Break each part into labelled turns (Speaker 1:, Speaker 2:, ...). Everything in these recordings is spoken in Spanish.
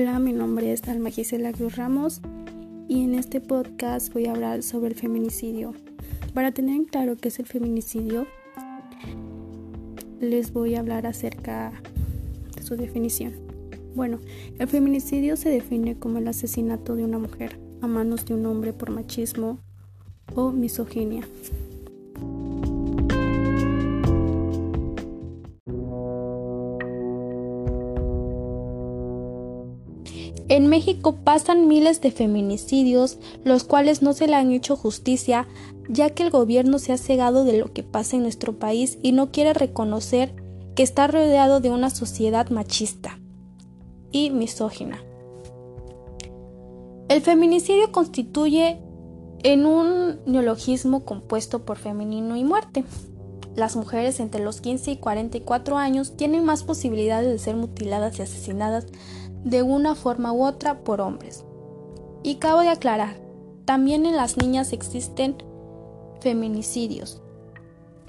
Speaker 1: Hola, mi nombre es Alma Gisela Cruz Ramos y en este podcast voy a hablar sobre el feminicidio. Para tener en claro qué es el feminicidio, les voy a hablar acerca de su definición. Bueno, el feminicidio se define como el asesinato de una mujer a manos de un hombre por machismo o misoginia. En México pasan miles de feminicidios, los cuales no se le han hecho justicia, ya que el gobierno se ha cegado de lo que pasa en nuestro país y no quiere reconocer que está rodeado de una sociedad machista y misógina. El feminicidio constituye en un neologismo compuesto por femenino y muerte. Las mujeres entre los 15 y 44 años tienen más posibilidades de ser mutiladas y asesinadas de una forma u otra por hombres. Y cabo de aclarar, también en las niñas existen feminicidios.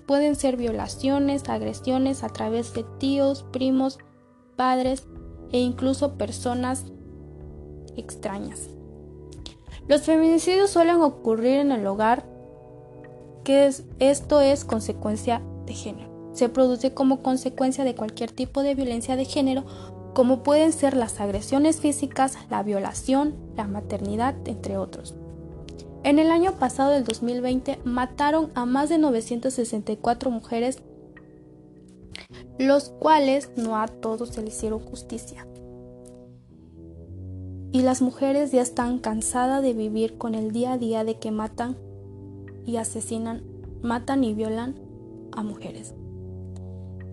Speaker 1: Pueden ser violaciones, agresiones a través de tíos, primos, padres e incluso personas extrañas. Los feminicidios suelen ocurrir en el hogar, que es, esto es consecuencia de género. Se produce como consecuencia de cualquier tipo de violencia de género como pueden ser las agresiones físicas, la violación, la maternidad, entre otros. En el año pasado del 2020 mataron a más de 964 mujeres, los cuales no a todos se les hicieron justicia. Y las mujeres ya están cansadas de vivir con el día a día de que matan y asesinan, matan y violan a mujeres.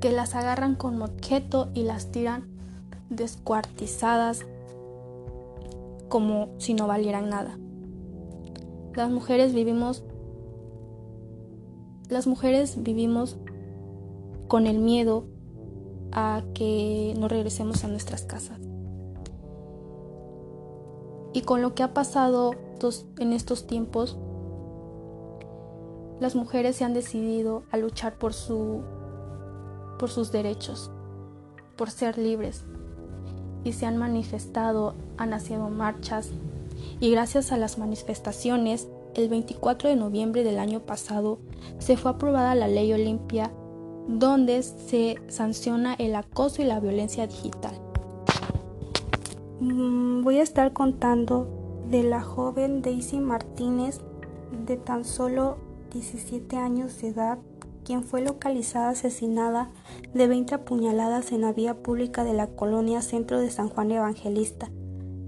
Speaker 1: Que las agarran con objeto y las tiran descuartizadas como si no valieran nada. Las mujeres vivimos las mujeres vivimos con el miedo a que no regresemos a nuestras casas. Y con lo que ha pasado en estos tiempos, las mujeres se han decidido a luchar por su por sus derechos, por ser libres, y se han manifestado, han nacido marchas y gracias a las manifestaciones, el 24 de noviembre del año pasado se fue aprobada la ley Olimpia donde se sanciona el acoso y la violencia digital. Mm, voy a estar contando de la joven Daisy Martínez de tan solo 17 años de edad quien fue localizada asesinada de 20 apuñaladas en la vía pública de la colonia centro de San Juan Evangelista.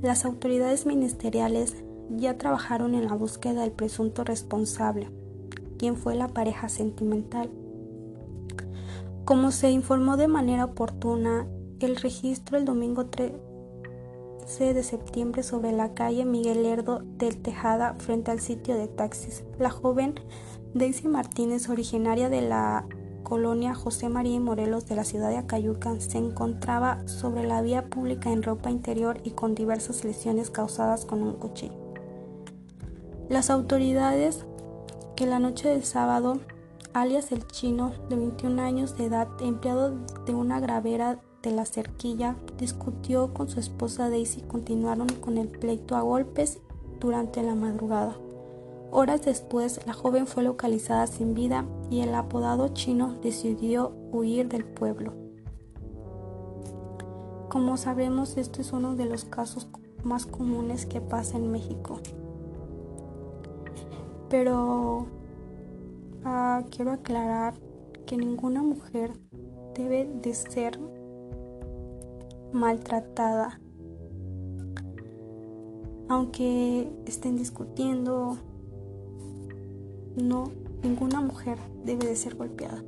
Speaker 1: Las autoridades ministeriales ya trabajaron en la búsqueda del presunto responsable, quien fue la pareja sentimental. Como se informó de manera oportuna, el registro el domingo 13 de septiembre sobre la calle Miguel Lerdo del Tejada frente al sitio de taxis. La joven Daisy Martínez, originaria de la colonia José María y Morelos de la ciudad de Acayucan, se encontraba sobre la vía pública en ropa interior y con diversas lesiones causadas con un cuchillo. Las autoridades que la noche del sábado, alias el chino, de 21 años de edad, empleado de una gravera de la cerquilla, discutió con su esposa Daisy y continuaron con el pleito a golpes durante la madrugada. Horas después, la joven fue localizada sin vida y el apodado chino decidió huir del pueblo. Como sabemos, este es uno de los casos más comunes que pasa en México. Pero ah, quiero aclarar que ninguna mujer debe de ser maltratada. Aunque estén discutiendo no, ninguna mujer debe de ser golpeada.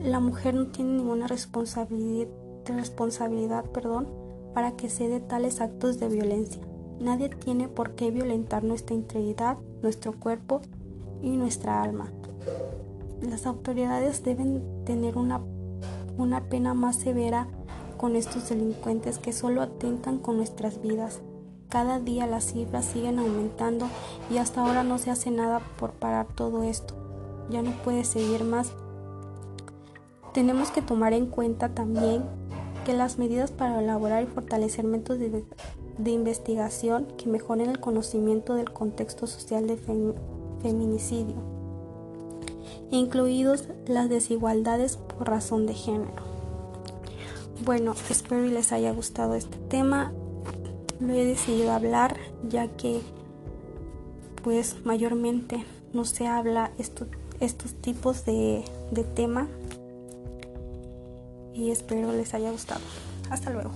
Speaker 1: La mujer no tiene ninguna responsabilidad, perdón, para que se dé tales actos de violencia. Nadie tiene por qué violentar nuestra integridad, nuestro cuerpo y nuestra alma. Las autoridades deben tener una, una pena más severa con estos delincuentes que solo atentan con nuestras vidas. Cada día las cifras siguen aumentando y hasta ahora no se hace nada por parar todo esto. Ya no puede seguir más. Tenemos que tomar en cuenta también que las medidas para elaborar y fortalecer métodos de, investigación que mejoren el conocimiento del contexto social del feminicidio, incluidos las desigualdades por razón de género. Bueno, espero y les haya gustado este tema. Lo he decidido hablar ya que pues mayormente no se habla estos tipos de, de tema y espero les haya gustado. Hasta luego.